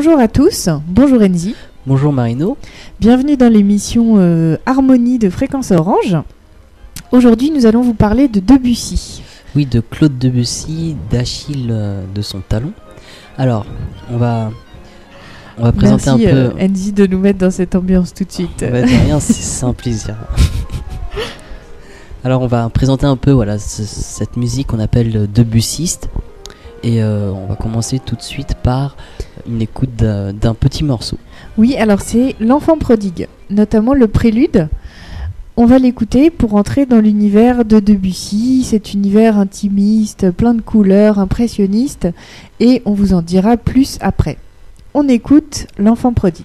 Bonjour à tous, bonjour Enzi. Bonjour Marino. Bienvenue dans l'émission euh, Harmonie de Fréquence Orange. Aujourd'hui, nous allons vous parler de Debussy. Oui, de Claude Debussy, d'Achille euh, de son talon. Alors, on va, on va présenter Merci un peu. euh, Enzi de nous mettre dans cette ambiance tout de suite. Bah, rien, c'est c'est un plaisir. Alors, on va présenter un peu voilà, ce- cette musique qu'on appelle Debussiste. Et euh, on va commencer tout de suite par une écoute d'un petit morceau. Oui, alors c'est L'enfant prodigue, notamment le prélude. On va l'écouter pour entrer dans l'univers de Debussy, cet univers intimiste, plein de couleurs, impressionniste, et on vous en dira plus après. On écoute L'enfant prodigue.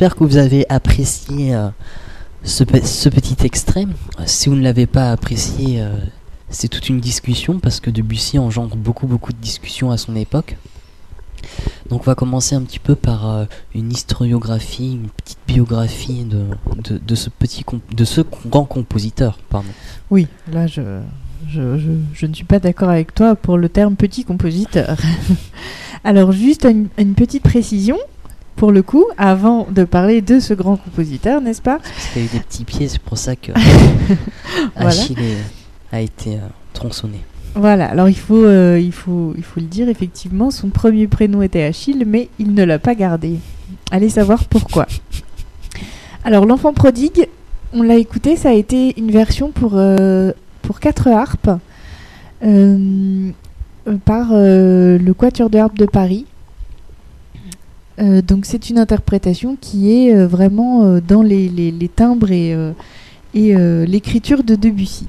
J'espère que vous avez apprécié euh, ce, pe- ce petit extrait. Euh, Si vous ne l'avez pas apprécié, euh, c'est toute une discussion parce que Debussy engendre beaucoup beaucoup de discussions à son époque. Donc on va commencer un petit peu par une historiographie, une petite biographie de, de, ce petit de ce grand compositeur. Pardon. Oui, là je, je, ne suis pas d'accord avec toi pour le terme petit compositeur. Alors juste une petite précision, pour le coup, avant de parler de ce grand compositeur, n'est-ce pas Parce qu'il a eu des petits pieds, c'est pour ça que. Achille a été euh, tronçonné. Voilà, alors il faut, euh, il, faut, il faut le dire, effectivement, son premier prénom était Achille, mais il ne l'a pas gardé. Allez savoir pourquoi. Alors, L'Enfant prodigue, on l'a écouté, ça a été une version pour, euh, pour quatre harpes. euh, euh, par le Quatuor de harpe de Paris. Euh, donc c'est une interprétation qui est euh, vraiment euh, dans les, timbres et, l'écriture de Debussy.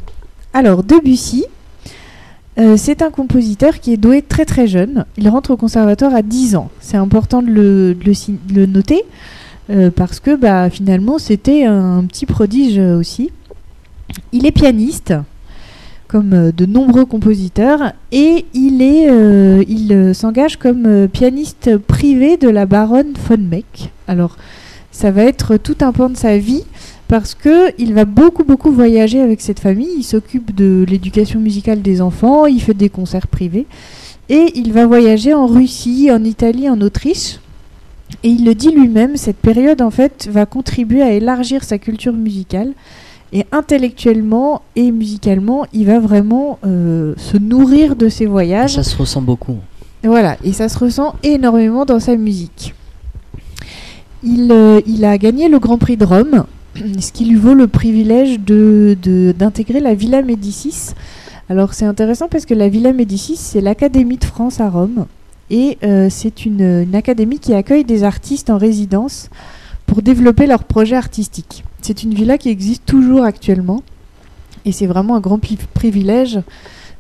Alors Debussy, c'est un compositeur qui est doué très très jeune. Il rentre au conservatoire à 10 ans. C'est important de le, noter parce que bah, finalement c'était un petit prodige aussi. Il est pianiste, comme euh, de nombreux compositeurs, et il, est, euh, il euh, s'engage comme pianiste privé de la baronne von Meck. Alors, ça va être tout un pan de sa vie parce que il va beaucoup beaucoup voyager avec cette famille. Il s'occupe de l'éducation musicale des enfants, il fait des concerts privés, et il va voyager en Russie, en Italie, en Autriche. Et il le dit lui-même, cette période en fait va contribuer à élargir sa culture musicale. Et intellectuellement et musicalement, il va vraiment euh, se nourrir de ses voyages. Ça se ressent beaucoup. Voilà, et ça se ressent énormément dans sa musique. Il, euh, il a gagné le Grand Prix de Rome, ce qui lui vaut le privilège de, de- d'intégrer la Villa Médicis. Alors c'est intéressant parce que la Villa Médicis, c'est l'Académie de France à Rome, et euh, c'est une, une académie qui accueille des artistes en résidence pour développer leurs projets artistiques. C'est une villa qui existe toujours actuellement, et c'est vraiment un grand privilège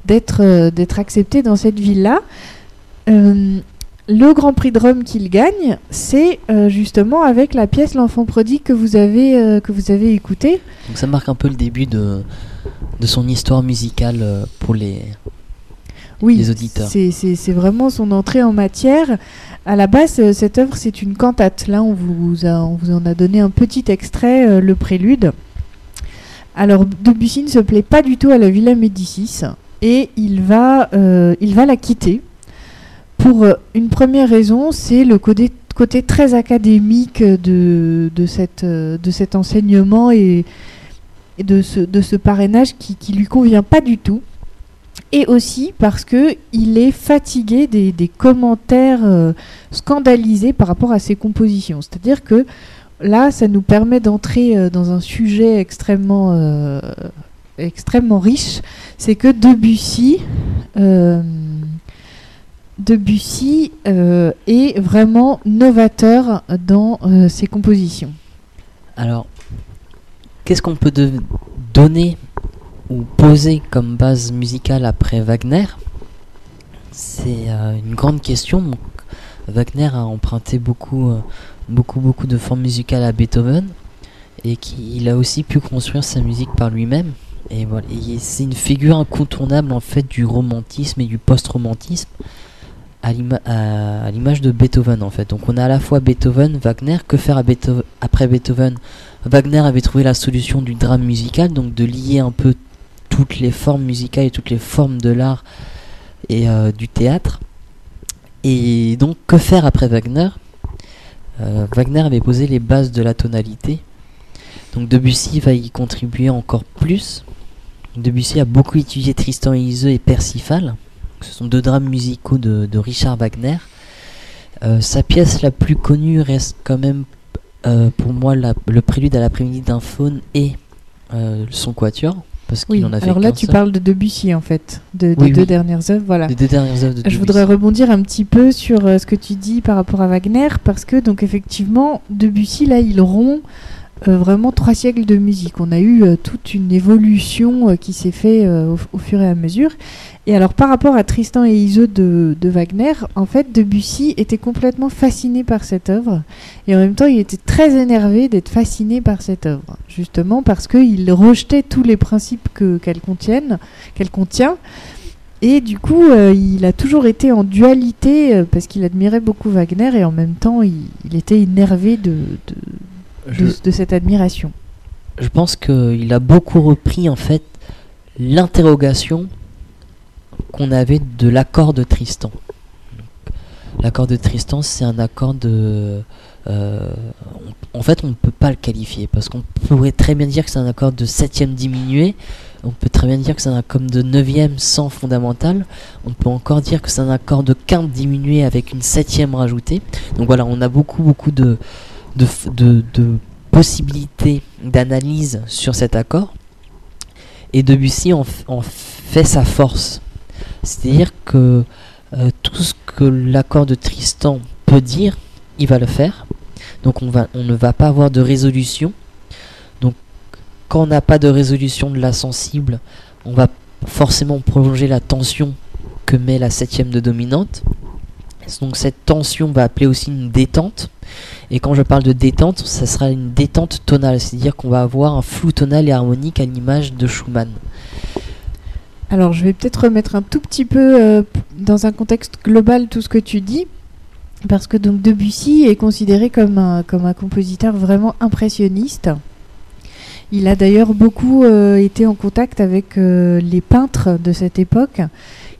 d'être euh, accepté dans cette ville-là. Euh, le Grand Prix de Rome qu'il gagne, c'est euh, justement avec la pièce L'Enfant prodigue que vous avez euh, que vous avez écoutée. Donc ça marque un peu le début de, de son histoire musicale pour les... Oui, Les auditeurs. c'est vraiment son entrée en matière. À la base, euh, cette œuvre, c'est une cantate. Là, on vous, a, on en a donné un petit extrait, euh, le prélude. Alors, Debussy ne se plaît pas du tout à la Villa Médicis et il va, euh, la quitter. Pour une première raison, c'est le côté, très académique de, cet enseignement et, et de, ce, de ce parrainage qui, qui lui convient pas du tout et aussi parce que il est fatigué des, commentaires euh, scandalisés par rapport à ses compositions. C'est-à-dire que là, ça nous permet d'entrer euh, dans un sujet extrêmement, euh, extrêmement riche. C'est que Debussy, Debussy est vraiment novateur dans ses compositions. Alors, qu'est-ce qu'on peut donner ou poser comme base musicale après Wagner C'est euh, une grande question. Wagner a emprunté beaucoup, euh, beaucoup, beaucoup de formes musicales à Beethoven et qu'il a aussi pu construire sa musique par lui-même. Et voilà, c'est une figure incontournable en fait du romantisme et du post-romantisme à l'ima- à- à l'image de Beethoven en fait. Donc on a à la fois Beethoven, Wagner. Que faire après Beethoven? Wagner avait trouvé la solution du drame musical, donc de lier un peu toutes les formes musicales et toutes les formes de l'art et euh, du théâtre. Et donc que faire après Wagner? Euh, Wagner avait posé les bases de la tonalité. Donc Debussy va y contribuer encore plus. Debussy a beaucoup étudié Tristan et Iseult et Percival. Ce sont deux drames musicaux de, Richard Wagner. Euh, sa pièce la plus connue reste quand même pour moi le prélude à l'après-midi d'un faune et son quatuor. Parce qu'il Oui. en a fait Alors là, tu seul. parles de Debussy en fait, de, des Oui, deux oui. dernières œuvres. Voilà. Les deux dernières œuvres de Je Debussy. voudrais rebondir un petit peu sur euh, ce que tu dis par rapport à Wagner, parce que donc effectivement, Debussy là, il rompt vraiment trois siècles de musique. On a eu euh, toute une évolution euh, qui s'est fait euh, au, fur et à mesure. Et alors par rapport à Tristan et Iseult de, Wagner, en fait, Debussy était complètement fasciné par cette œuvre, et en même temps, il était très énervé d'être fasciné par cette œuvre, justement parce qu'il rejetait tous les principes que qu'elle contient. Et du coup, euh, il a toujours été en dualité euh, parce qu'il admirait beaucoup Wagner et en même temps, il, était énervé de, Je, de- de cette admiration. je pense qu'il a beaucoup repris en fait l'interrogation qu'on avait de l'accord de Tristan. L'accord de Tristan, c'est un accord de. euh, on- en fait, on ne peut pas le qualifier parce qu'on pourrait très bien dire que c'est un accord de septième diminué. On peut très bien dire que c'est un accord de neuvième sans fondamental. On peut encore dire que c'est un accord de quinte diminué avec une septième rajoutée. Donc voilà, on a beaucoup, beaucoup de, de, de, de possibilités d'analyse sur cet accord. Et Debussy en fait sa force. C'est-à-dire que euh, tout ce que l'accord de Tristan peut dire, il va le faire. Donc on, va, on ne va pas avoir de résolution. Donc quand on n'a pas de résolution de la sensible, on va forcément prolonger la tension que met la septième de dominante. Donc cette tension va appeler aussi une détente. Et quand je parle de détente, ça sera une détente tonale, c'est-à-dire qu'on va avoir un flou tonal et harmonique à l'image de Schumann. Alors je vais peut-être remettre un tout petit peu euh, dans un contexte global tout ce que tu dis, parce que Debussy est considéré comme un, compositeur vraiment impressionniste. Il a d'ailleurs beaucoup euh, été en contact avec euh, les peintres de cette époque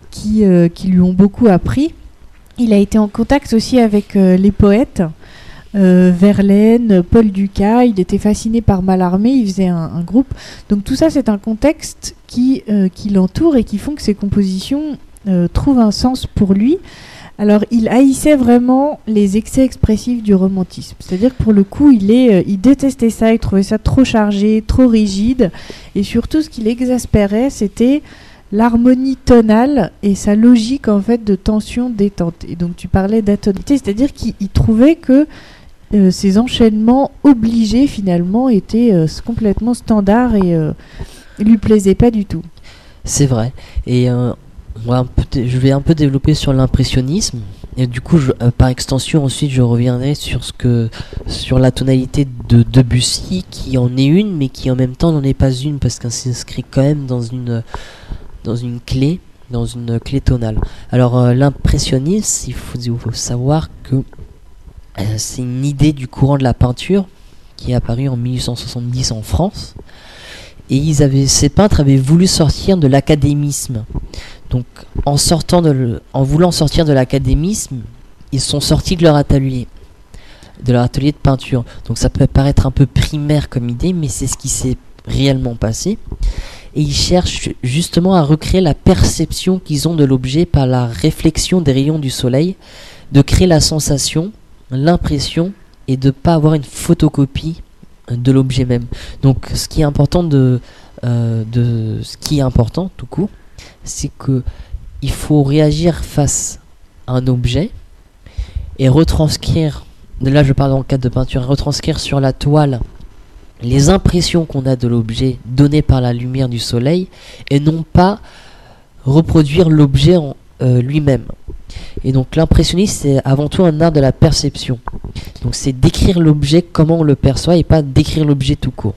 qui lui ont beaucoup appris. Il a été en contact aussi avec les poètes euh, Verlaine, Paul Ducas, il était fasciné par Mallarmé, il faisait un, groupe. Donc tout ça, c'est un contexte qui, euh, qui l'entoure et qui font que ses compositions euh, trouvent un sens pour lui. Alors il haïssait vraiment les excès expressifs du romantisme. C'est-à-dire que pour le coup, il, est, il détestait ça, il trouvait ça trop chargé, trop rigide. Et surtout, ce qui l'exaspérait, c'était l'harmonie tonale et sa logique en fait de tension détente. Et donc tu parlais d'atonalité, c'est-à-dire qu'il trouvait que euh, ces enchaînements obligés finalement étaient euh, complètement standards et euh, lui plaisaient pas du tout. C'est vrai. Et je vais un peu développer sur l'impressionnisme. Et du coup, par extension, ensuite, je reviendrai sur ce que, sur la tonalité de Debussy, qui en est une, mais qui en même temps n'en est pas une, parce qu'elle s'inscrit quand même dans une, dans une clé, dans une clé tonale. Alors, l'impressionnisme, il faut, savoir que euh, c'est une idée du courant de la peinture qui est apparu en 1870 en France. Et ils avaient, ces peintres avaient voulu sortir de l'académisme. Donc, en, sortant de en voulant sortir de l'académisme, ils sont sortis de leur atelier, de leur atelier de peinture. Donc, ça peut paraître un peu primaire comme idée, mais c'est ce qui s'est réellement passé. Et ils cherchent justement à recréer la perception qu'ils ont de l'objet par la réflexion des rayons du soleil, de créer la sensation l'impression et de ne pas avoir une photocopie de l'objet même. Donc ce qui est important de, euh, de ce qui est important tout court, c'est que il faut réagir face à un objet et retranscrire là je parle en cas de peinture retranscrire sur la toile les impressions qu'on a de l'objet données par la lumière du soleil et non pas reproduire l'objet en euh, lui-même. Et donc l'impressionnisme, c'est avant tout un art de la perception. Donc c'est décrire l'objet comment on le perçoit et pas décrire l'objet tout court.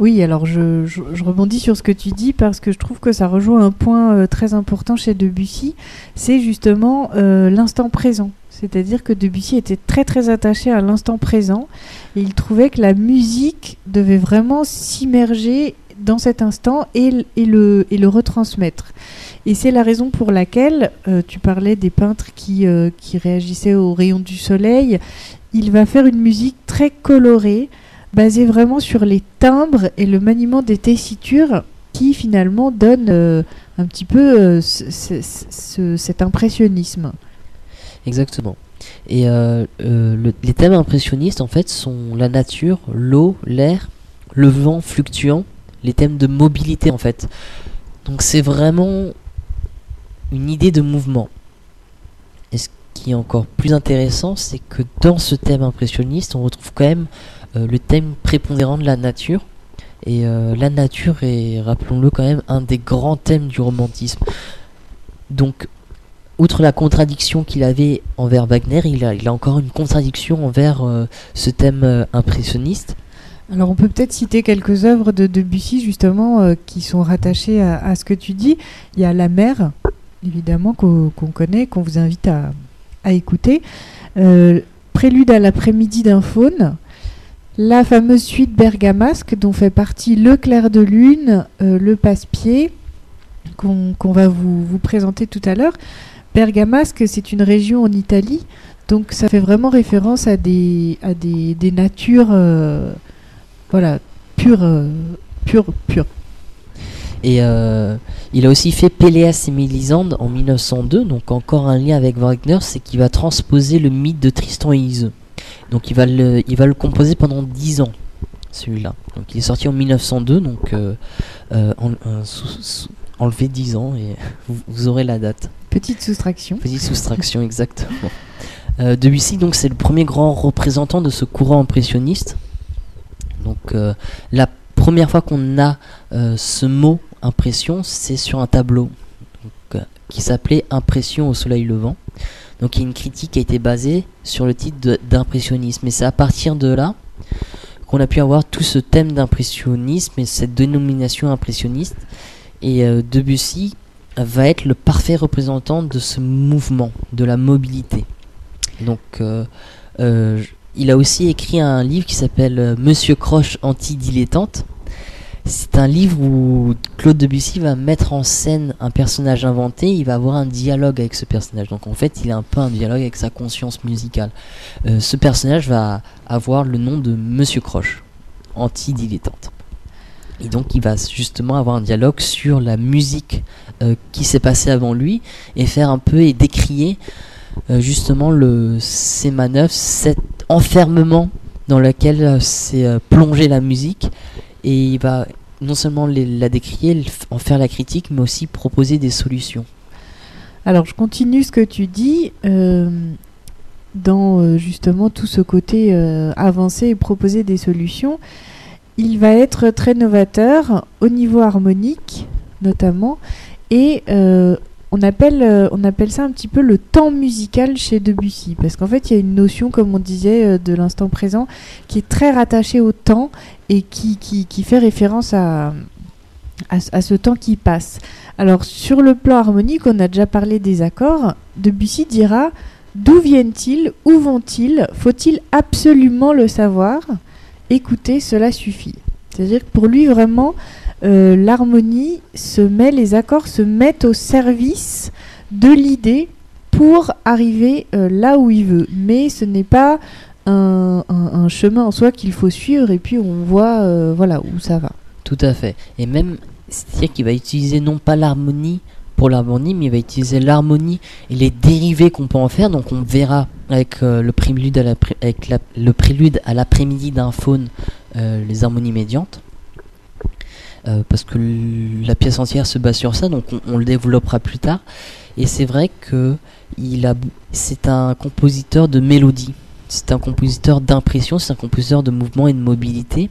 Oui, alors je, rebondis sur ce que tu dis parce que je trouve que ça rejoint un point euh, très important chez Debussy, c'est justement euh, l'instant présent. C'est-à-dire que Debussy était très très attaché à l'instant présent et il trouvait que la musique devait vraiment s'immerger dans cet instant et, le, et le retransmettre. Et c'est la raison pour laquelle euh, tu parlais des peintres qui, euh, réagissaient aux rayons du soleil. Il va faire une musique très colorée, basée vraiment sur les timbres et le maniement des tessitures qui finalement donne euh, un petit peu cet impressionnisme. Exactement. Et les thèmes impressionnistes, en fait, sont la nature, l'eau, l'air, le vent fluctuant, les thèmes de mobilité, en fait. Donc c'est vraiment une idée de mouvement. Et ce qui est encore plus intéressant, c'est que dans ce thème impressionniste, on retrouve quand même euh, le thème prépondérant de la nature. Et euh, la nature est, rappelons-le quand même, un des grands thèmes du romantisme. Donc, outre la contradiction qu'il avait envers Wagner, il a, encore une contradiction envers euh, ce thème impressionniste. Alors on peut peut-être citer quelques œuvres de Debussy justement qui sont rattachées à, ce que tu dis. Il y a La mer évidemment, qu'on connaît, qu'on vous invite à, écouter. Euh, prélude à l'après-midi d'un faune. La fameuse suite bergamasque dont fait partie le clair de lune, euh, le passe-pied, qu'on va vous, présenter tout à l'heure. Bergamasque, c'est une région en Italie, donc ça fait vraiment référence à des, à des, natures euh, voilà, pures, pures, pures. Et euh, il a aussi fait Péléas et Mélisande en 1902, donc encore un lien avec Wagner, c'est qu'il va transposer le mythe de Tristan et Iseult. Donc il va le, il va le composer pendant 10 ans, celui-là. Donc il est sorti en 1902, donc euh, euh, enlever 10 ans et vous aurez la date. Petite soustraction. Petite soustraction, exactement. Euh, Debussy, donc, c'est le premier grand représentant de ce courant impressionniste. Donc, euh, la première fois qu'on a euh, ce mot impression, c'est sur un tableau qui s'appelait Impression au soleil levant. Donc, il y a une critique qui a été basée sur le titre d'impressionnisme. Et c'est à partir de là qu'on a pu avoir tout ce thème d'impressionnisme et cette dénomination impressionniste. Et Debussy va être le parfait représentant de ce mouvement, de la mobilité. Donc, euh, euh, il a aussi écrit un livre qui s'appelle euh, Monsieur Croche anti-dilettante. C'est un livre où Claude Debussy va mettre en scène un personnage inventé, il va avoir un dialogue avec ce personnage. Donc en fait, il a un peu un dialogue avec sa conscience musicale. Euh, ce personnage va avoir le nom de Monsieur Croche, anti-dilettante. Et donc il va justement avoir un dialogue sur la musique euh, qui s'est passée avant lui et faire un peu et décrier euh, justement le, ces manœuvres, cet enfermement dans lequel euh, s'est euh, plongée la musique et il va non seulement la décrier, en faire la critique, mais aussi proposer des solutions. Alors, je continue ce que tu dis. dans justement tout ce côté avancer et proposer des solutions, il va être très novateur au niveau harmonique notamment et euh, on appelle, euh, on appelle ça un petit peu le temps musical chez Debussy parce qu'en fait il y a une notion comme on disait euh, de l'instant présent qui est très rattachée au temps et qui, fait référence à, à, à ce temps qui passe. Alors sur le plan harmonique, on a déjà parlé des accords. Debussy dira D'où viennent-ils Où vont-ils Faut-il absolument le savoir? Écoutez, cela suffit. C'est-à-dire que pour lui, vraiment, euh, l'harmonie se met, les accords se mettent au service de l'idée pour arriver euh, là où il veut. Mais ce n'est pas un chemin en soi qu'il faut suivre et puis on voit euh, voilà où ça va. Tout à fait. Et même, c'est-à-dire qu'il va utiliser non pas l'harmonie pour l'harmonie, mais il va utiliser l'harmonie et les dérivés qu'on peut en faire. Donc on verra avec euh, le prélude à avec le prélude à l'après-midi d'un faune euh, les harmonies médiantes. Euh, parce que la pièce entière se base sur ça, donc on, le développera plus tard. Et c'est vrai que a, c'est un compositeur de mélodie, c'est un compositeur d'impression, c'est un compositeur de mouvement et de mobilité.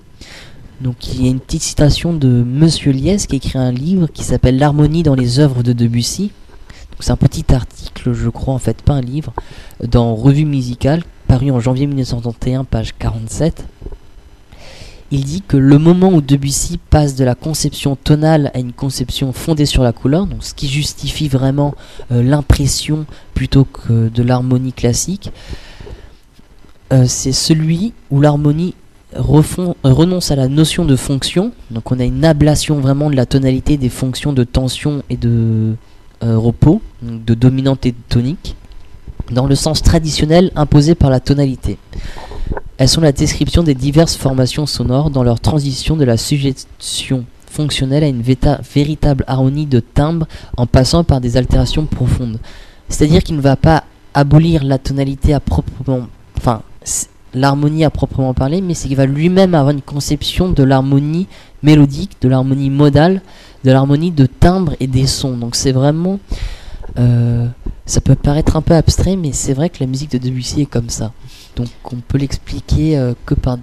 Donc il y a une petite citation de Monsieur Liès qui écrit un livre qui s'appelle L'harmonie dans les œuvres de Debussy. C'est un petit article, je crois en fait, pas un livre, dans Revue musicale, paru en janvier 1931, page 47. Il dit que le moment où Debussy passe de la conception tonale à une conception fondée sur la couleur, ce qui justifie vraiment euh, l'impression plutôt que de l'harmonie classique, euh, c'est celui où l'harmonie euh, renonce à la notion de fonction. Donc on a une ablation vraiment de la tonalité des fonctions de tension et de euh, repos, de dominante et de tonique, dans le sens traditionnel imposé par la tonalité. Elles sont la description des diverses formations sonores dans leur transition de la suggestion fonctionnelle à une véritable harmonie de timbre en passant par des altérations profondes. C'est-à-dire qu'il ne va pas abolir la tonalité à proprement... Enfin, l'harmonie à proprement parler, mais c'est qu'il va lui-même avoir une conception de l'harmonie mélodique, de l'harmonie modale, de l'harmonie de timbre et des sons. Donc c'est vraiment... euh, ça peut paraître un peu abstrait, mais c'est vrai que la musique de Debussy est comme ça. Donc on peut l'expliquer euh, que par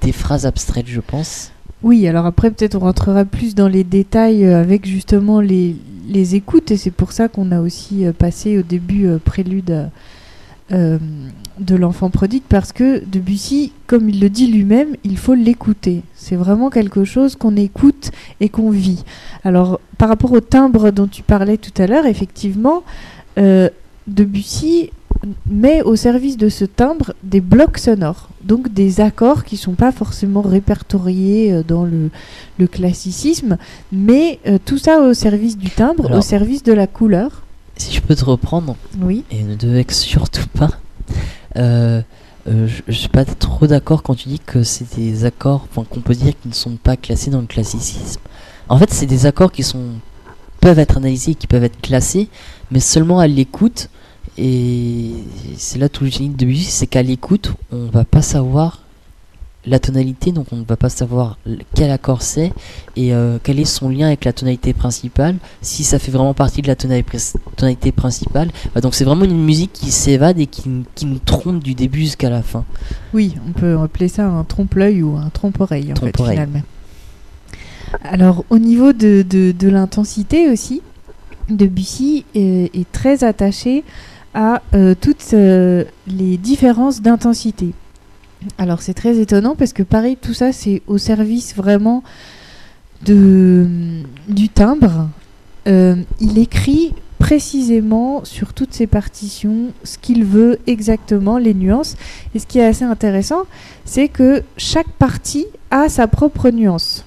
des phrases abstraites, je pense. Oui, alors après peut-être on rentrera plus dans les détails euh, avec justement les, les écoutes et c'est pour ça qu'on a aussi passé au début prélude de l'enfant prodigue parce que Debussy, comme il le dit lui-même, il faut l'écouter. C'est vraiment quelque chose qu'on écoute et qu'on vit. Alors par rapport au timbre dont tu parlais tout à l'heure, effectivement, euh, Debussy met au service de ce timbre des blocs sonores, donc des accords qui sont pas forcément répertoriés euh, dans le, le classicisme, mais euh, tout ça au service du timbre, Alors- au service de la couleur. Si je peux te reprendre, Oui. et ne te vexe surtout pas, euh, euh, je, suis pas trop d'accord quand tu dis que c'est des accords enfin, qu'on peut dire qui ne sont pas classés dans le classicisme. En fait, c'est des accords qui sont peuvent être analysés, qui peuvent être classés, mais seulement à l'écoute. Et c'est là tout le génie de Debussy, c'est qu'à l'écoute, on va pas savoir la tonalité, donc on ne va pas savoir quel accord c'est et euh, quel est son lien avec la tonalité principale, si ça fait vraiment partie de la tonalité, principale. Bah, donc c'est vraiment une musique qui s'évade et qui, nous trompe du début jusqu'à la fin. Oui, on peut appeler ça un trompe-l'œil ou un trompe-oreille en fait, finalement. Alors au niveau de, de, l'intensité aussi, Debussy est, est très attaché à euh, toutes euh, les différences d'intensité. Alors c'est très étonnant parce que pareil, tout ça c'est au service vraiment de, du timbre. Euh, il écrit précisément sur toutes ses partitions ce qu'il veut exactement, les nuances. Et ce qui est assez intéressant, c'est que chaque partie a sa propre nuance.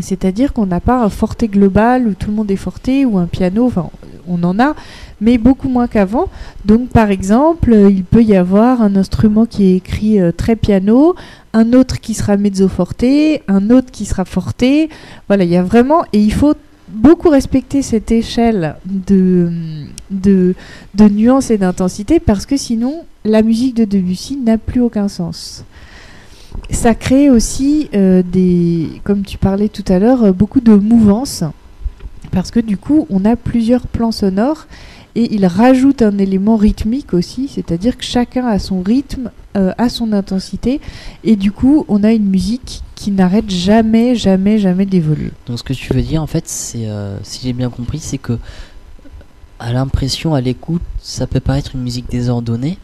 C'est-à-dire qu'on n'a pas un forté global où tout le monde est forté ou un piano, enfin on en a, mais beaucoup moins qu'avant. Donc par exemple, il peut y avoir un instrument qui est écrit euh, très piano, un autre qui sera mezzo forte, un autre qui sera forte. Voilà, il y a vraiment et il faut beaucoup respecter cette échelle de nuances et d'intensité parce que sinon la musique de Debussy n'a plus aucun sens. Ça crée aussi euh, des, comme tu parlais tout à l'heure, beaucoup de mouvances. Parce que du coup on a plusieurs plans sonores et il rajoute un élément rythmique aussi, c'est-à-dire que chacun a son rythme, euh, a son intensité, et du coup, on a une musique qui n'arrête jamais, jamais, jamais d'évoluer. Donc, ce que tu veux dire, en fait, c'est, euh, si j'ai bien compris, c'est que à l'impression, à l'écoute, ça peut paraître une musique désordonnée,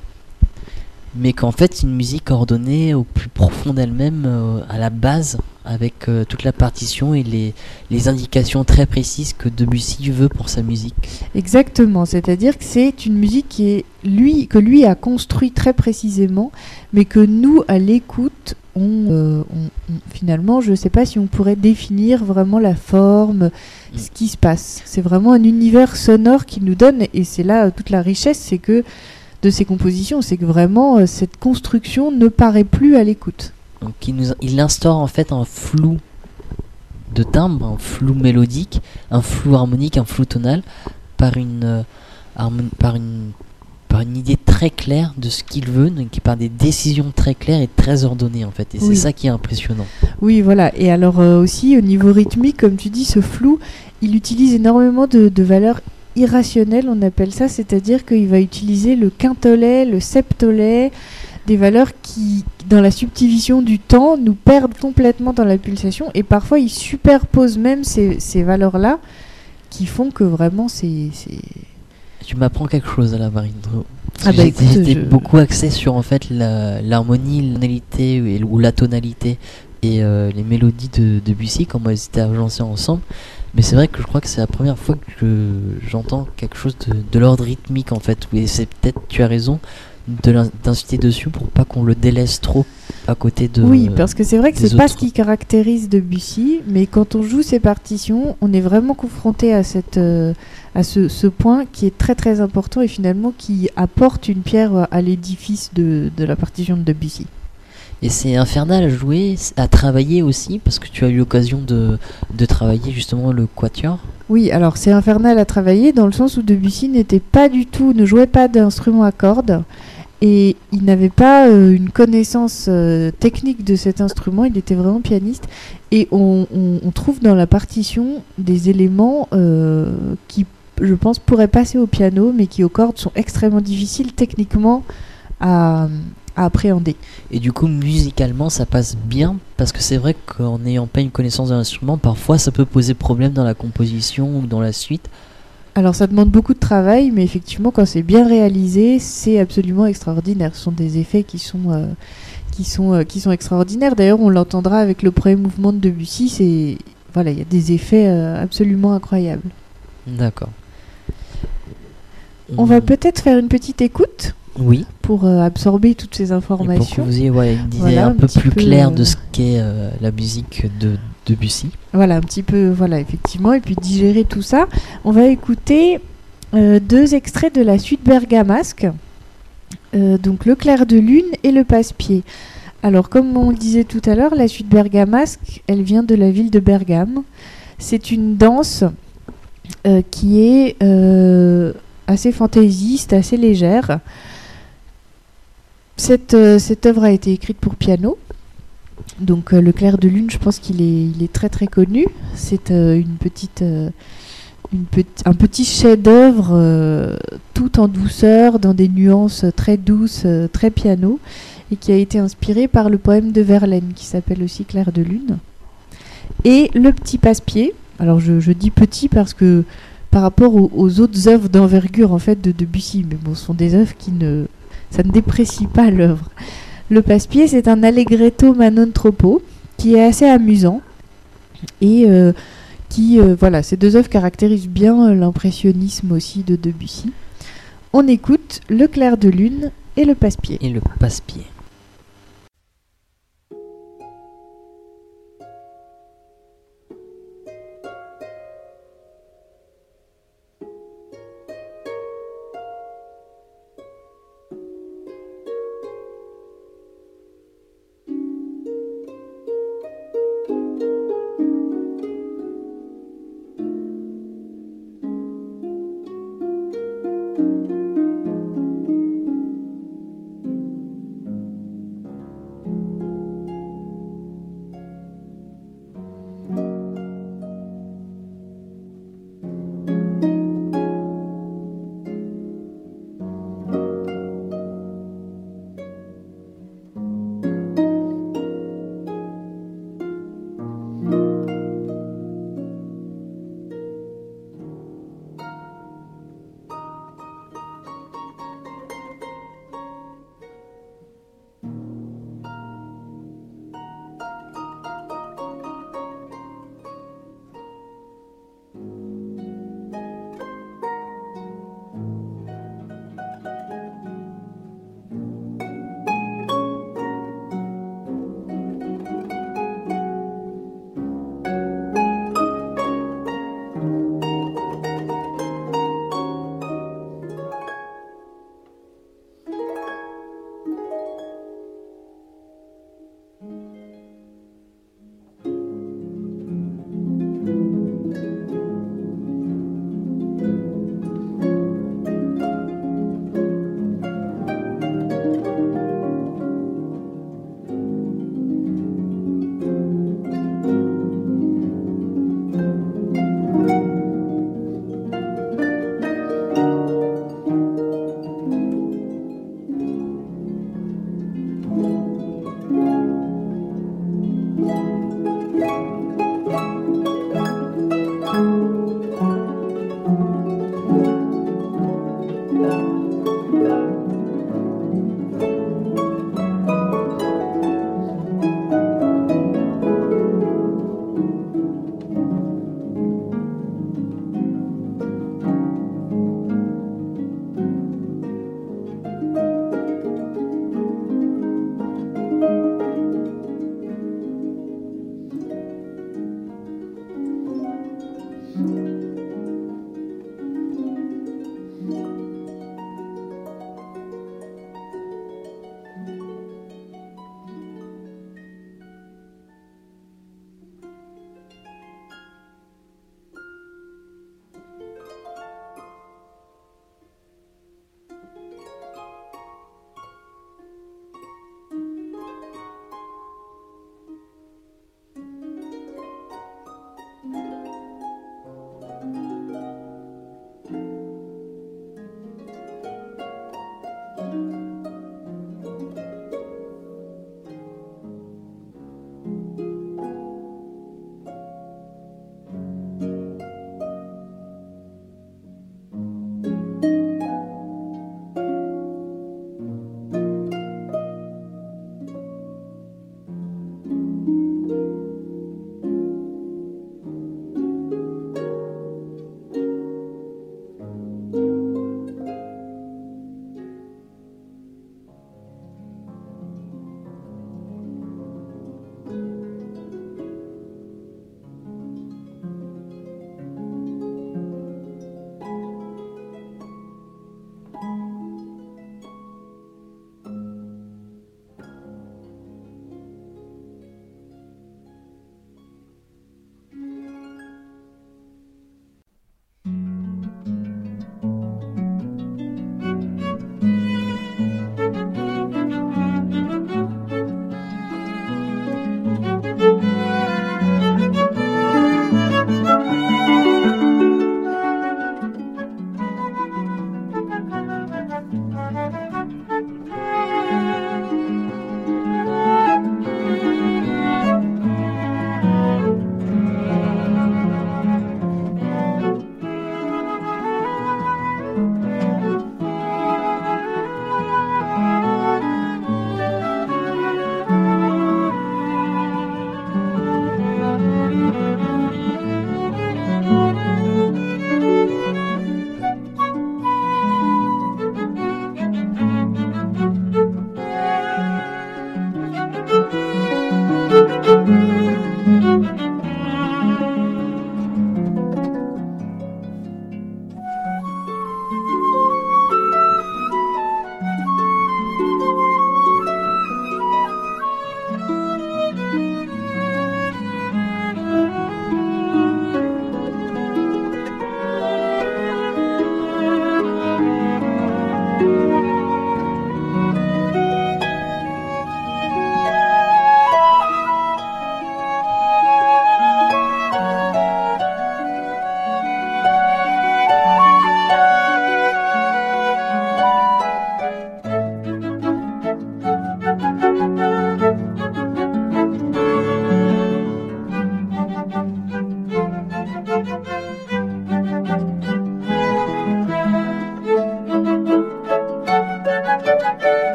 mais qu'en fait, c'est une musique ordonnée au plus profond d'elle-même, euh, à la base, avec euh, toute la partition et les, les, indications très précises que Debussy veut pour sa musique. Exactement, c'est-à-dire que c'est une musique qui est lui, que lui a construit très précisément, mais que nous, à l'écoute, on, euh, finalement, je ne sais pas si on pourrait définir vraiment la forme, mm. ce qui se passe. C'est vraiment un univers sonore qui nous donne, et c'est là toute la richesse, c'est que de ces compositions, c'est que vraiment euh, cette construction ne paraît plus à l'écoute. Donc il, nous, il instaure en fait un flou de timbre, un flou mélodique, un flou harmonique, un flou tonal, par une, euh, par une, par une idée très claire de ce qu'il veut, donc par des décisions très claires et très ordonnées en fait. Et c'est ça qui est impressionnant. Oui, voilà. Et alors euh, aussi au niveau rythmique, comme tu dis, ce flou, il utilise énormément de, de valeurs irrationnel, on appelle ça, c'est-à-dire qu'il va utiliser le quintolet, le septolet, des valeurs qui, dans la subdivision du temps, nous perdent complètement dans la pulsation, et parfois il superpose même ces, valeurs-là, qui font que vraiment c'est... Tu m'apprends quelque chose à la Marine. Ah bah J'étais beaucoup axé sur en fait l'harmonie, la, tonalité ou la tonalité et euh, les mélodies de, de Bussy, comment elles étaient agencées ensemble. Mais c'est vrai que je crois que c'est la première fois que j'entends quelque chose de, l'ordre rythmique en fait. Et c'est peut-être, tu as raison, d'inciter dessus pour pas qu'on le délaisse trop à côté de. Oui, parce que c'est vrai que c'est pas ce qui caractérise Debussy, mais quand on joue ces partitions, on est vraiment confronté à cette, euh, à ce, ce, point qui est très très important et finalement qui apporte une pierre à l'édifice de, de la partition de Debussy. Et c'est infernal à jouer, à travailler aussi, parce que tu as eu l'occasion de, de travailler justement le quatuor. Oui, alors c'est infernal à travailler dans le sens où Debussy n'était pas du tout, ne jouait pas d'instrument à cordes et il n'avait pas euh, une connaissance euh, technique de cet instrument, il était vraiment pianiste et on, trouve dans la partition des éléments euh, qui, je pense, pourraient passer au piano mais qui aux cordes sont extrêmement difficiles techniquement à, appréhender. Et du coup, musicalement, ça passe bien parce que c'est vrai qu'en n'ayant pas une connaissance de l'instrument, parfois ça peut poser problème dans la composition ou dans la suite. Alors ça demande beaucoup de travail, mais effectivement, quand c'est bien réalisé, c'est absolument extraordinaire. Ce sont des effets qui sont, euh, qui sont, euh, qui sont extraordinaires. D'ailleurs, on l'entendra avec le premier mouvement de Debussy. C'est voilà, il y a des effets euh, absolument incroyables. D'accord. On va peut-être faire une petite écoute. Oui. Pour euh, absorber toutes ces informations. pour que vous ayez une idée un, peu plus claire de euh, ce qu'est euh, la musique de Debussy. Voilà, un petit peu, voilà, effectivement, et puis digérer tout ça. On va écouter deux extraits de la suite bergamasque. donc le clair de lune et le passe-pied. Alors comme on le disait tout à l'heure, la suite bergamasque, elle vient de la ville de Bergame. C'est une danse qui est assez fantaisiste, assez légère. Cette, euh, cette œuvre a été écrite pour piano. Donc euh, le clair de lune, je pense qu'il est, très très connu. C'est euh, une petite, un petit chef-d'œuvre tout en douceur, dans des nuances très douces, très piano, et qui a été inspiré par le poème de Verlaine qui s'appelle aussi Clair de lune. Et le petit passe-pied. Alors je, dis petit parce que par rapport aux, aux autres œuvres d'envergure en fait de Debussy, mais bon, ce sont des œuvres qui ne, ça ne déprécie pas l'œuvre. Le passe-pied, c'est un allegretto ma non troppo qui est assez amusant et euh, qui, euh, voilà, ces deux œuvres caractérisent bien l'impressionnisme aussi de Debussy. On écoute Le clair de lune et le passe-pied. Et le passe-pied.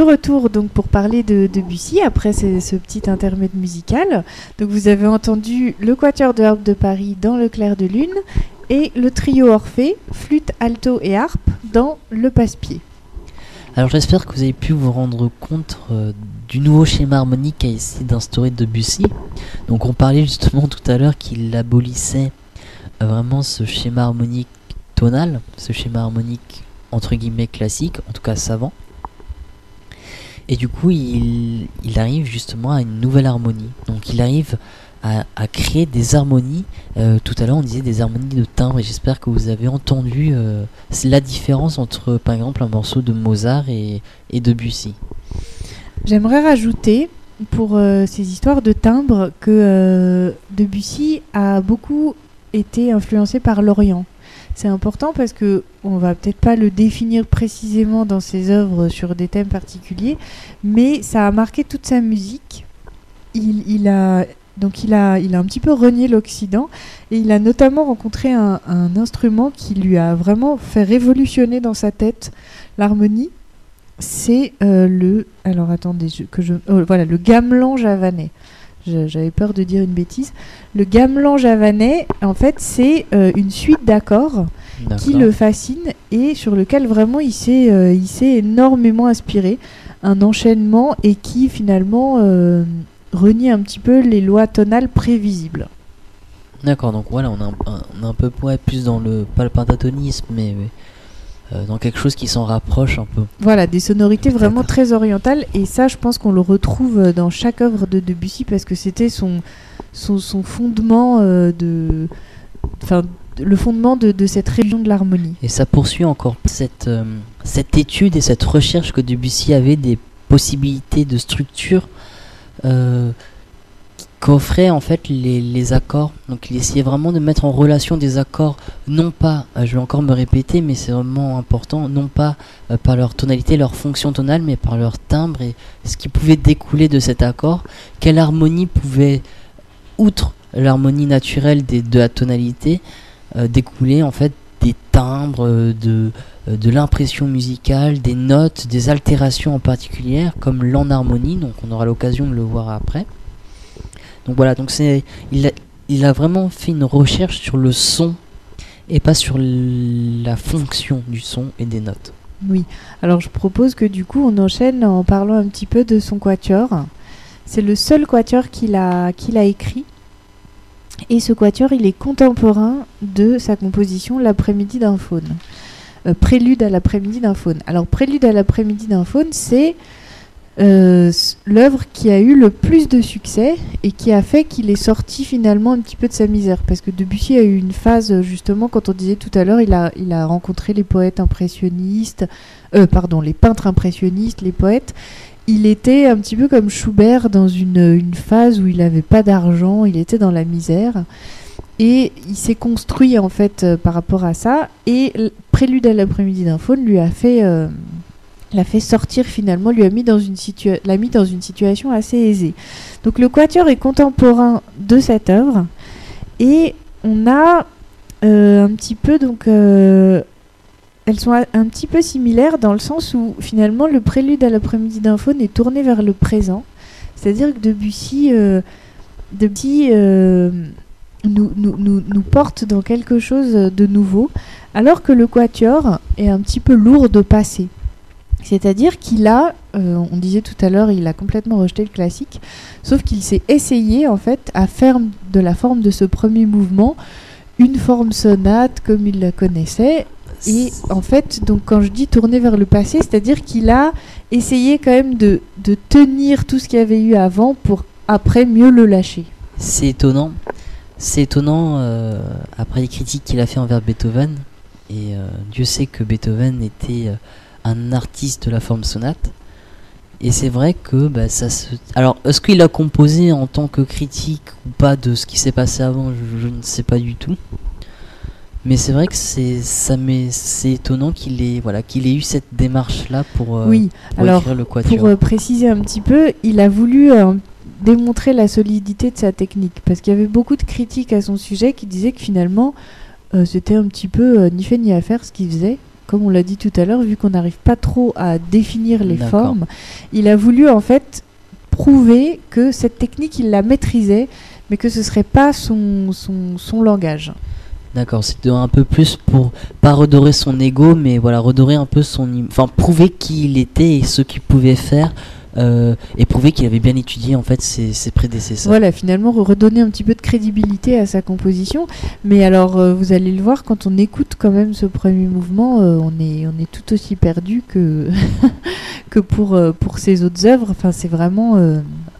De retour donc pour parler de Debussy après ce, petit intermède musical. Donc vous avez entendu le Quatuor de harpe de Paris dans Le Clair de Lune et le trio Orphée, flûte, alto et harpe dans Le Passe-Pied. Alors j'espère que vous avez pu vous rendre compte euh, du nouveau schéma harmonique qu'a essayé d'instaurer Debussy. Donc on parlait justement tout à l'heure qu'il abolissait euh, vraiment ce schéma harmonique tonal, ce schéma harmonique entre guillemets classique, en tout cas savant. Et du coup, il, arrive justement à une nouvelle harmonie. Donc il arrive à, créer des harmonies. Euh, tout à l'heure, on disait des harmonies de timbre, et j'espère que vous avez entendu euh, la différence entre, par exemple, un morceau de Mozart et, et Debussy. J'aimerais rajouter pour euh, ces histoires de timbre que Debussy a beaucoup été influencé par l'Orient. C'est important parce que on va peut-être pas le définir précisément dans ses œuvres sur des thèmes particuliers, mais ça a marqué toute sa musique. Il, a donc il a, un petit peu renié l'Occident et il a notamment rencontré un, instrument qui lui a vraiment fait révolutionner dans sa tête l'harmonie. C'est euh, le, alors attendez, que oh, voilà, le gamelan javanais. J'avais peur de dire une bêtise. Le gamelan javanais, en fait, c'est euh, une suite d'accords qui le fascine et sur lequel vraiment il s'est euh, énormément inspiré. Un enchaînement et qui finalement euh, renie un petit peu les lois tonales prévisibles. D'accord, donc voilà, on a un, un peu plus dans le, pas le pentatonisme, mais euh, dans quelque chose qui s'en rapproche un peu. Voilà, des sonorités vraiment très orientales, et ça, je pense qu'on le retrouve euh, dans chaque œuvre de Debussy parce que c'était son, son, fondement euh, de. Enfin, le fondement de, de, cette région de l'harmonie. Et ça poursuit encore cette, cette étude et cette recherche que Debussy avait des possibilités de structure qu'offraient en fait les, accords. Donc il essayait vraiment de mettre en relation des accords, non pas, euh, je vais encore me répéter, mais c'est vraiment important, non pas euh, par leur tonalité, leur fonction tonale, mais par leur timbre et ce qui pouvait découler de cet accord, quelle harmonie pouvait, outre l'harmonie naturelle des, de la tonalité, euh, découler en fait des timbres, de, de l'impression musicale, des notes, des altérations en particulier, comme l'enharmonie, donc on aura l'occasion de le voir après. Donc voilà, donc c'est il a, il a vraiment fait une recherche sur le son et pas sur la fonction du son et des notes. Oui, alors je propose que du coup on enchaîne en parlant un petit peu de son quatuor. C'est le seul quatuor qu'il a, qu'il a écrit. Et ce quatuor, il est contemporain de sa composition L'après-midi d'un faune. Euh, prélude à l'après-midi d'un faune. Alors Prélude à l'après-midi d'un faune, c'est euh, l'œuvre qui a eu le plus de succès et qui a fait qu'il est sorti finalement un petit peu de sa misère. Parce que Debussy a eu une phase, justement, quand on disait tout à l'heure, il a, il a rencontré les poètes impressionnistes, euh, pardon, les peintres impressionnistes, les poètes. Il était un petit peu comme Schubert dans une, phase où il n'avait pas d'argent, il était dans la misère. Et il s'est construit en fait euh, par rapport à ça. Et Prélude à l'après-midi d'un faune lui a fait l'a fait sortir finalement, lui a mis dans une l'a mis dans une situation assez aisée. Donc le quatuor est contemporain de cette œuvre et on a euh, un petit peu donc euh, elles sont un petit peu similaires dans le sens où finalement le prélude à l'après-midi d'info est tourné vers le présent, c'est-à-dire que Debussy, euh, Debussy nous, nous, nous, nous, porte dans quelque chose de nouveau, alors que le quatuor est un petit peu lourd de passé. C'est-à-dire qu'il a, euh, on disait tout à l'heure, il a complètement rejeté le classique, sauf qu'il s'est essayé en fait à faire de la forme de ce premier mouvement une forme sonate comme il la connaissait. Et en fait, donc quand je dis tourner vers le passé, c'est-à-dire qu'il a essayé quand même de, tenir tout ce qu'il y avait eu avant pour après mieux le lâcher. C'est étonnant. C'est étonnant euh, après les critiques qu'il a fait envers Beethoven. Et euh, Dieu sait que Beethoven était un artiste de la forme sonate. Et c'est vrai que bah, ça se. Alors, est-ce qu'il a composé en tant que critique ou pas de ce qui s'est passé avant je, ne sais pas du tout. Mais c'est vrai que c'est ça c'est étonnant qu'il ait voilà qu'il ait eu cette démarche là pour, euh, oui. Alors, le quatuor. Pour euh, préciser un petit peu, il a voulu euh, démontrer la solidité de sa technique parce qu'il y avait beaucoup de critiques à son sujet qui disaient que finalement c'était un petit peu ni fait ni à faire ce qu'il faisait comme on l'a dit tout à l'heure, vu qu'on n'arrive pas trop à définir les formes, il a voulu en fait prouver que cette technique, il la maîtrisait, mais que ce serait pas son, son, son langage. D'accord, c'était un peu plus pour pas redorer son ego, mais voilà, redorer un peu son, enfin prouver qui il était et ce qu'il pouvait faire, euh, et prouver qu'il avait bien étudié en fait ses, ses prédécesseurs. Voilà, finalement, re- redonner un petit peu de crédibilité à sa composition. Mais alors, euh, vous allez le voir, quand on écoute quand même ce premier mouvement, euh, on, est, on est tout aussi perdu que, que pour, euh, pour ses autres œuvres. Enfin, c'est vraiment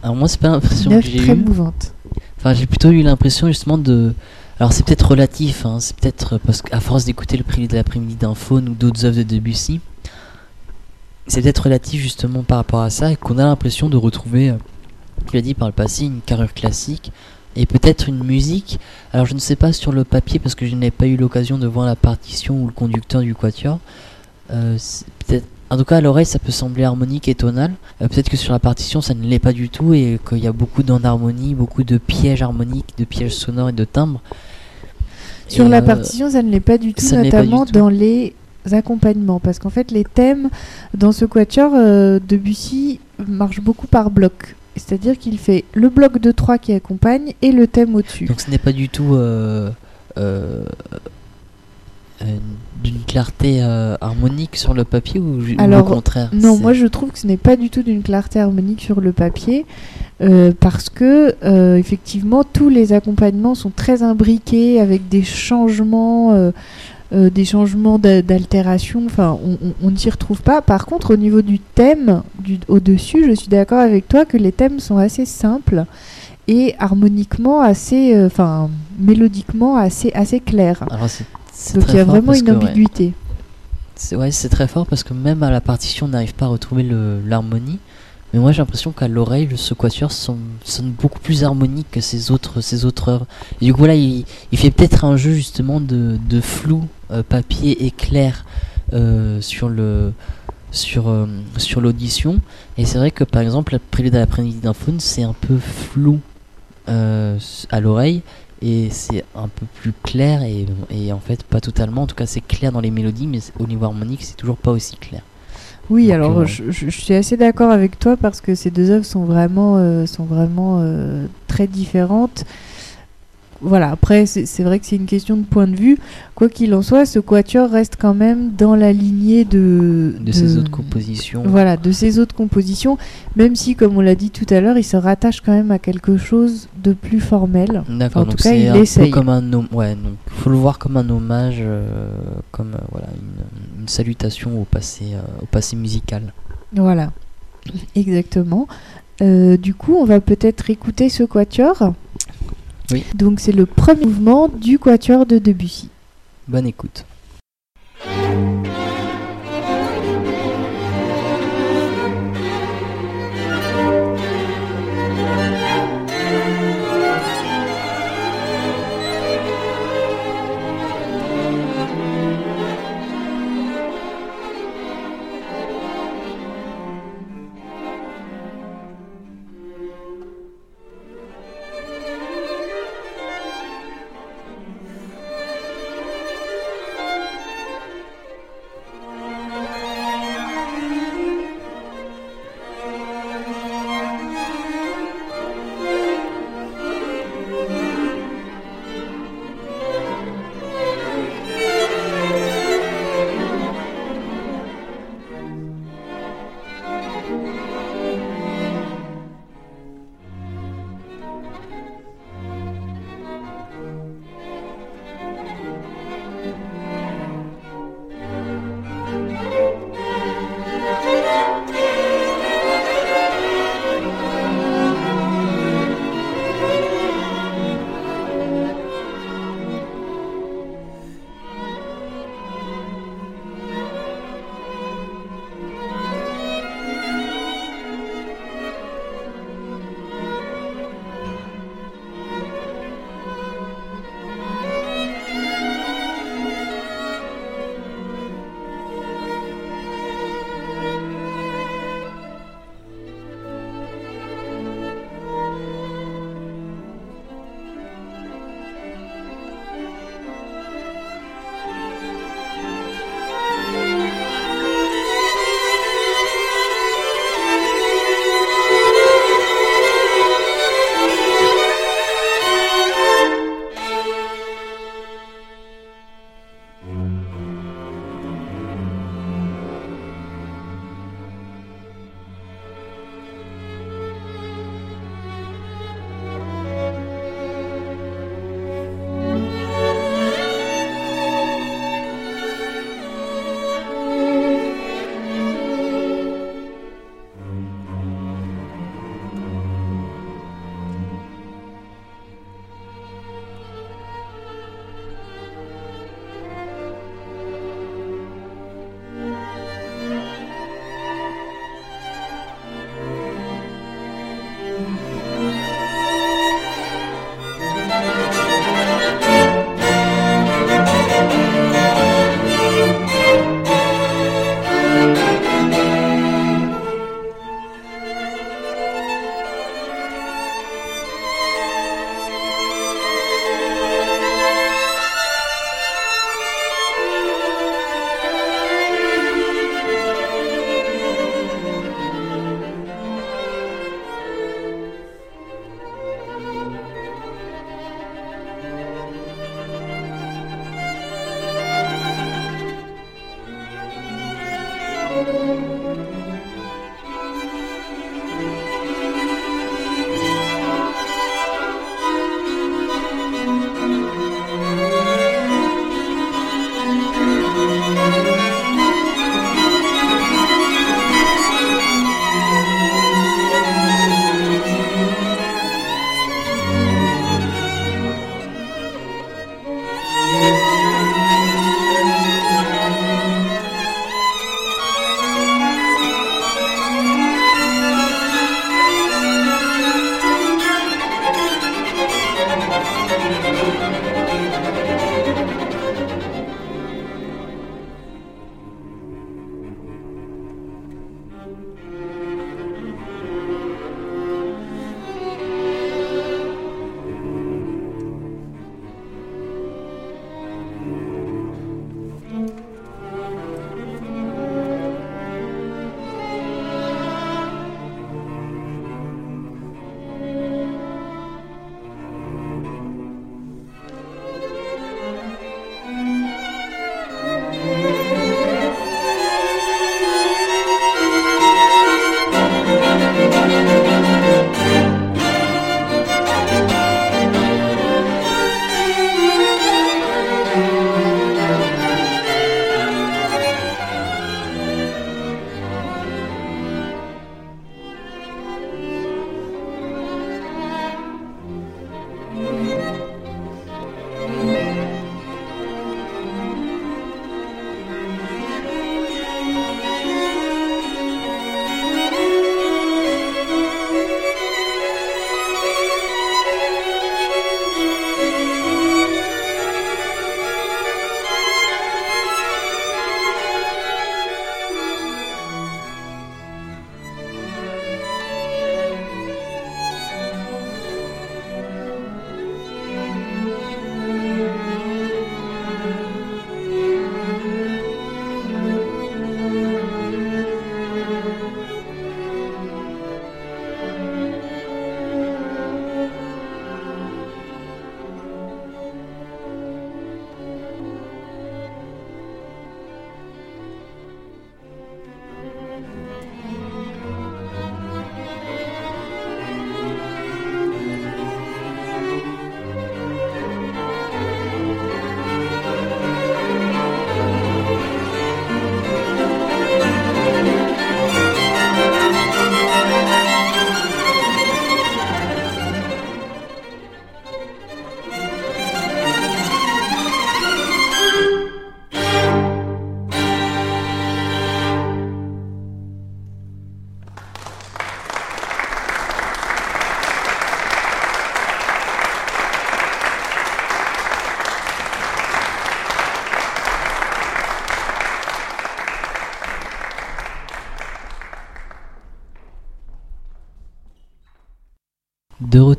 Alors moi c'est pas l'impression que j'ai très mouvante. Enfin, j'ai plutôt eu l'impression justement de. Alors, c'est peut-être relatif, hein, c'est peut-être parce qu'à force d'écouter le prélude de l'après-midi d'un faune ou d'autres œuvres de Debussy, c'est peut-être relatif justement par rapport à ça et qu'on a l'impression de retrouver, euh, tu l'as dit par le passé, une carrure classique et peut-être une musique. Alors, je ne sais pas sur le papier parce que je n'ai pas eu l'occasion de voir la partition ou le conducteur du quatuor. Euh, peut-être. En tout cas, à l'oreille, ça peut sembler harmonique et tonal. Euh, Peut-être que sur la partition, ça ne l'est pas du tout et qu'il y a beaucoup d'enharmonie, beaucoup de pièges harmoniques, de pièges sonores et de timbres. Sur Et, la euh, partition, ça ne l'est pas du tout, du notamment tout. dans les accompagnements. Parce qu'en fait, les thèmes dans ce quatuor, euh, Debussy marche beaucoup par bloc. C'est-à-dire qu'il fait le bloc de 3 qui accompagne et le thème au-dessus. Donc ce n'est pas du tout euh, euh, euh, d'une clarté harmonique sur le papier ou, au contraire? Non, moi je trouve que ce n'est pas du tout d'une clarté harmonique sur le papier, parce que effectivement tous les accompagnements sont très imbriqués avec des changements, euh, des changements d'a- d'altération. Enfin, on, ne s'y retrouve pas. Par contre, au niveau du thème, du, au-dessus, je suis d'accord avec toi que les thèmes sont assez simples et harmoniquement assez, euh, enfin mélodiquement assez assez. Alors c'est c'est Donc il y a vraiment une ouais, ambiguïté. c'est ouais, c'est très fort parce que même à la partition on n'arrive pas à retrouver l'harmonie. Mais moi j'ai l'impression qu'à l'oreille le ce quatuor sonne, sonne beaucoup plus harmonique que ses autres ses autres œuvres. Et du coup là il, il fait peut-être un jeu justement de, de flou papier et clair euh, sur le sur euh, sur l'audition. Et c'est vrai que par exemple la prélude à l'après-midi d'un faune c'est un peu flou euh, à l'oreille et c'est un peu plus clair et, et en fait pas totalement en tout cas c'est clair dans les mélodies mais au niveau harmonique c'est toujours pas aussi clair Oui, Donc, alors euh, je, je- je suis assez d'accord avec toi parce que ces deux œuvres sont vraiment, euh, sont vraiment euh, très différentes. Voilà, après, c'est vrai que c'est une question de point de vue. Quoi qu'il en soit, ce quatuor reste quand même dans la lignée de, de ses autres compositions Voilà, de ses autres compositions, même si, comme on l'a dit tout à l'heure, il se rattache quand même à quelque chose de plus formel. d'accord en tout donc cas, c'est il un peu essaye. comme un ouais donc faut le voir comme un hommage euh, comme euh, voilà une, une salutation au passé euh, au passé musical Voilà, exactement. Du coup, on va peut-être écouter ce quatuor. Oui. Donc, c'est le premier mouvement du quatuor de Debussy. bonne écoute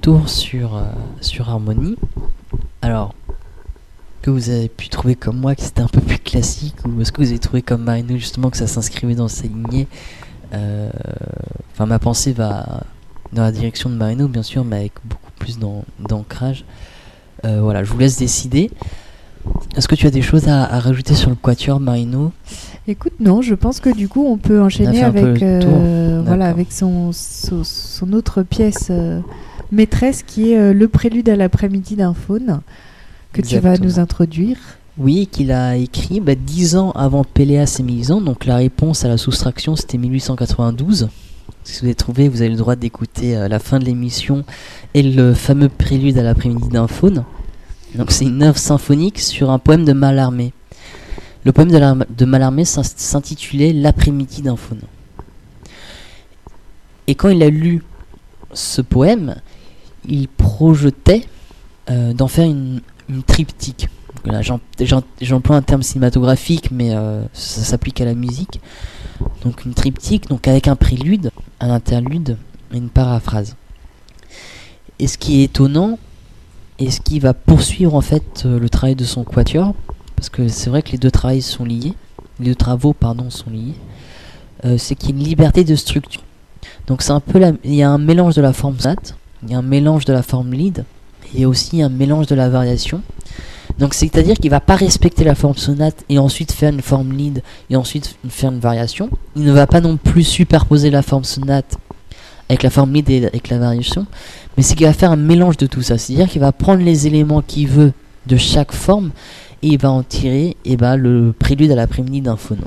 retour sur, euh, sur Harmony. Alors, que vous avez pu trouver comme moi que c'était un peu plus classique ou est-ce que vous avez trouvé comme Marino justement que ça s'inscrivait dans ces lignées euh, Enfin, ma pensée va dans la direction de Marino, bien sûr, mais avec beaucoup plus d'ancrage. Euh, voilà, je vous laisse décider. Est-ce que tu as des choses à, rajouter sur le quatuor Marino? Écoute, non, je pense que du coup on peut enchaîner avec, euh, voilà, avec son, son, autre pièce maîtresse qui est le prélude à l'après-midi d'un faune que tu vas nous introduire. Oui, qu'il a écrit bah, dix ans avant Péléas et Mélisande. Donc la réponse à la soustraction, c'était 1892. Si vous avez trouvé, vous avez le droit d'écouter euh, la fin de l'émission et le fameux prélude à l'après-midi d'un faune. Donc c'est une œuvre symphonique sur un poème de Mallarmé. Le poème de, de Mallarmé s'intitulait L'après-midi d'un faune. Et quand il a lu ce poème, il projetait euh, d'en faire une, une triptyque. J'emploie un terme cinématographique, mais euh, ça s'applique à la musique. Donc une triptyque, donc avec un prélude, un interlude et une paraphrase. Et ce qui est étonnant, et ce qui va poursuivre en fait euh, le travail de son quatuor, parce que c'est vrai que les deux travaux sont liés, les travaux pardon sont liés, c'est qu'il y a une liberté de structure. Donc c'est un peu il y a un mélange de la forme sonate, il y a un mélange de la forme lead, et aussi un mélange de la variation. Donc c'est-à-dire qu'il va pas respecter la forme sonate et ensuite faire une forme lead et ensuite faire une variation. Il ne va pas non plus superposer la forme sonate avec la forme lead et avec la variation, mais c'est qu'il va faire un mélange de tout ça. C'est-à-dire qu'il va prendre les éléments qu'il veut de chaque forme et il va en tirer et eh ben, le prélude à l'après-midi d'un phono.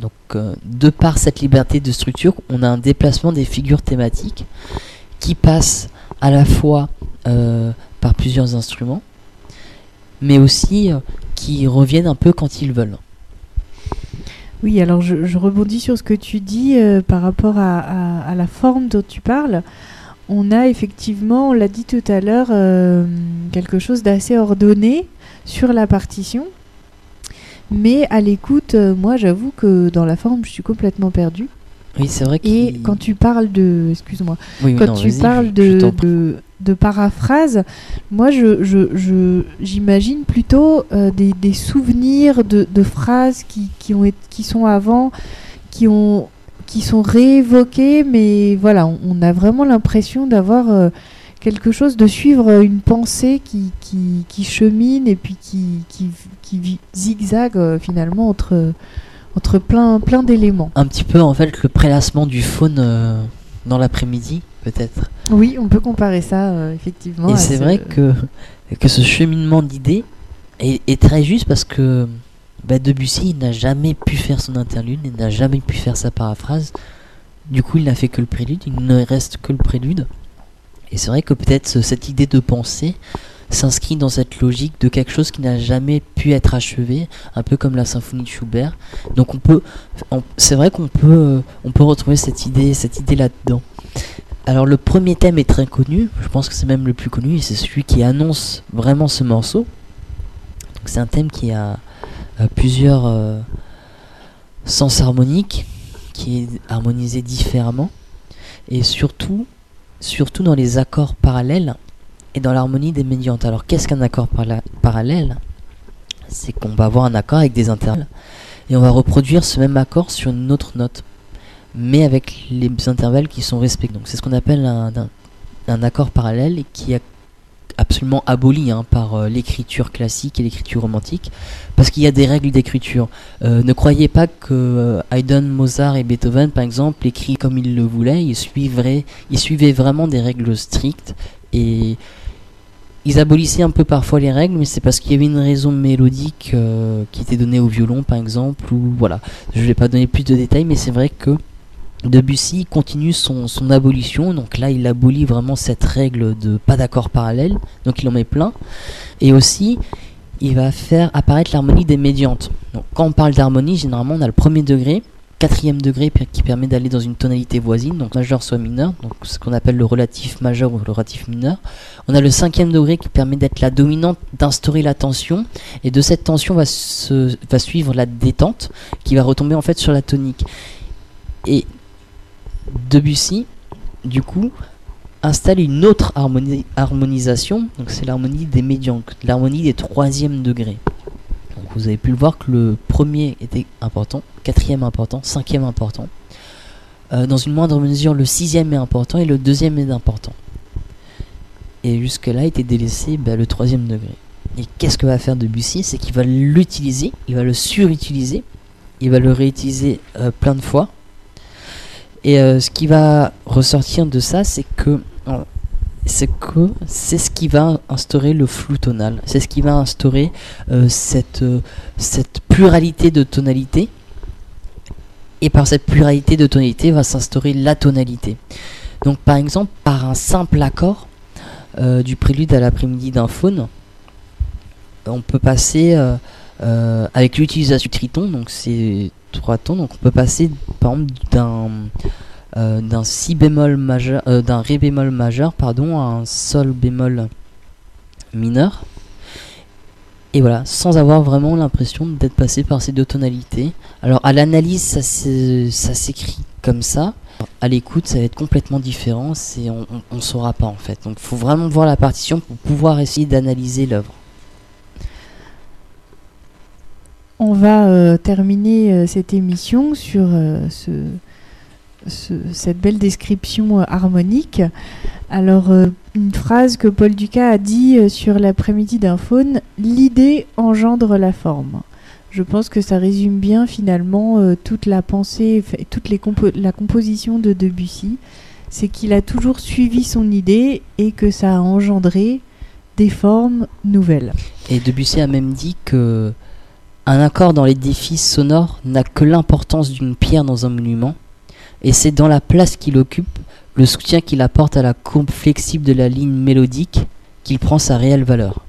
Donc euh, de par cette liberté de structure, on a un déplacement des figures thématiques qui passent à la fois euh, par plusieurs instruments, mais aussi euh, qui reviennent un peu quand ils veulent. Oui, alors je, rebondis sur ce que tu dis euh, par rapport à, la forme dont tu parles. On a effectivement, on l'a dit tout à l'heure, quelque chose d'assez ordonné sur la partition. Mais à l'écoute, moi j'avoue que dans la forme, je suis complètement perdue. Oui, c'est vrai. Et quand tu parles de, excuse-moi, quand tu parles de, de, paraphrase, moi, je, je, j'imagine plutôt euh, des, des, souvenirs de, de phrases qui, qui, ont qui sont avant, qui ont qui sont réévoquées, mais voilà, on, a vraiment l'impression d'avoir euh, quelque chose, de suivre une pensée qui, qui, qui chemine et puis qui, qui, qui zigzague euh, finalement entre entre plein, plein d'éléments. Un petit peu en fait le prélassement du faune euh, dans l'après-midi, peut-être. Oui, on peut comparer ça euh, effectivement. Et c'est vrai que, que ce cheminement d'idées est, très juste parce que bah, Debussy n'a jamais pu faire son interlude, il n'a jamais pu faire sa paraphrase. Du coup, il n'a fait que le prélude, il ne reste que le prélude. Et c'est vrai que peut-être cette idée de pensée s'inscrit dans cette logique de quelque chose qui n'a jamais pu être achevé, un peu comme la symphonie de Schubert. Donc on peut, c'est vrai qu'on peut, euh, on peut retrouver cette idée, cette idée là-dedans. Alors le premier thème est très connu, je pense que c'est même le plus connu, et c'est celui qui annonce vraiment ce morceau. C'est un thème qui a, plusieurs euh, sens harmoniques, qui est harmonisé différemment, et surtout, surtout dans les accords parallèles, et dans l'harmonie des médiantes. Alors qu'est-ce qu'un accord parallèle? C'est qu'on va avoir un accord avec des intervalles et on va reproduire ce même accord sur une autre note, mais avec les intervalles qui sont respectés. Donc c'est ce qu'on appelle un, accord parallèle et qui est absolument aboli hein, par euh, l'écriture classique et l'écriture romantique, parce qu'il y a des règles d'écriture. Euh, ne croyez pas que euh, Haydn, Mozart et Beethoven, par exemple, écrit comme ils le voulaient, ils ils suivaient vraiment des règles strictes et ils abolissaient un peu parfois les règles, mais c'est parce qu'il y avait une raison mélodique euh, qui était donnée au violon, par exemple, ou voilà. Je ne vais pas donner plus de détails, mais c'est vrai que Debussy continue son, abolition, donc là il abolit vraiment cette règle de pas d'accord parallèle, donc il en met plein, et aussi il va faire apparaître l'harmonie des médiantes. Donc quand on parle d'harmonie, généralement on a le premier degré, quatrième degré qui permet d'aller dans une tonalité voisine, donc majeur soit mineur, donc ce qu'on appelle le relatif majeur ou le relatif mineur. On a le cinquième degré qui permet d'être la dominante, d'instaurer la tension, et de cette tension va, suivre la détente qui va retomber en fait sur la tonique. Et Debussy, du coup, installe une autre harmonisation, donc c'est l'harmonie des médians, l'harmonie des troisièmes degrés. Vous avez pu le voir que le premier était important, quatrième important, cinquième important. Euh, dans une moindre mesure, le sixième est important et le deuxième est important. Et jusque-là était délaissé bah, le troisième degré. Et qu'est-ce que va faire Debussy? C'est qu'il va l'utiliser, il va le surutiliser, il va le réutiliser euh, plein de fois. Et euh, ce qui va ressortir de ça, c'est que c'est que c'est ce qui va instaurer le flou tonal. C'est ce qui va instaurer cette, cette pluralité de tonalités et par cette pluralité de tonalités va s'instaurer la tonalité. Donc par exemple, par un simple accord euh, du prélude à l'après-midi d'un faune, on peut passer euh, euh, avec l'utilisation du triton, donc c'est trois tons, donc on peut passer par exemple d'un d'un si bémol majeur, d'un ré bémol majeur, pardon, à un sol bémol mineur. Et voilà, sans avoir vraiment l'impression d'être passé par ces deux tonalités. Alors à l'analyse, ça s'écrit comme ça. À l'écoute, ça va être complètement différent. C'est on, ne saura pas en fait. Donc il faut vraiment voir la partition pour pouvoir essayer d'analyser l'œuvre. On va euh, terminer euh, cette émission sur euh, ce, cette belle description harmonique. Alors, euh, une phrase que Paul Ducas a dit euh, sur l'après-midi d'un faune l'idée engendre la forme. Je pense que ça résume bien finalement euh, toute la pensée, toute les la composition de Debussy. C'est qu'il a toujours suivi son idée et que ça a engendré des formes nouvelles. Et Debussy a même dit que un accord dans l'édifice sonore n'a que l'importance d'une pierre dans un monument, et c'est dans la place qu'il occupe le soutien qu'il apporte à la courbe flexible de la ligne mélodique qu'il prend sa réelle valeur.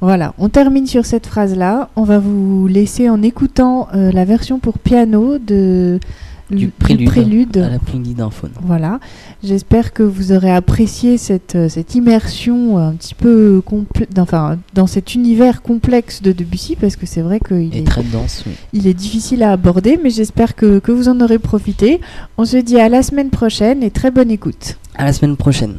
Voilà, on termine sur cette phrase-là. On va vous laisser en écoutant euh, la version pour piano de du prélude, à la. Voilà, j'espère que vous aurez apprécié cette, euh, cette immersion un petit peu enfin, dans cet univers complexe de Debussy, parce que c'est vrai qu'il est, très dense. Il est difficile à aborder, mais j'espère que, que vous en aurez profité. On se dit à la semaine prochaine et très bonne écoute. À la semaine prochaine.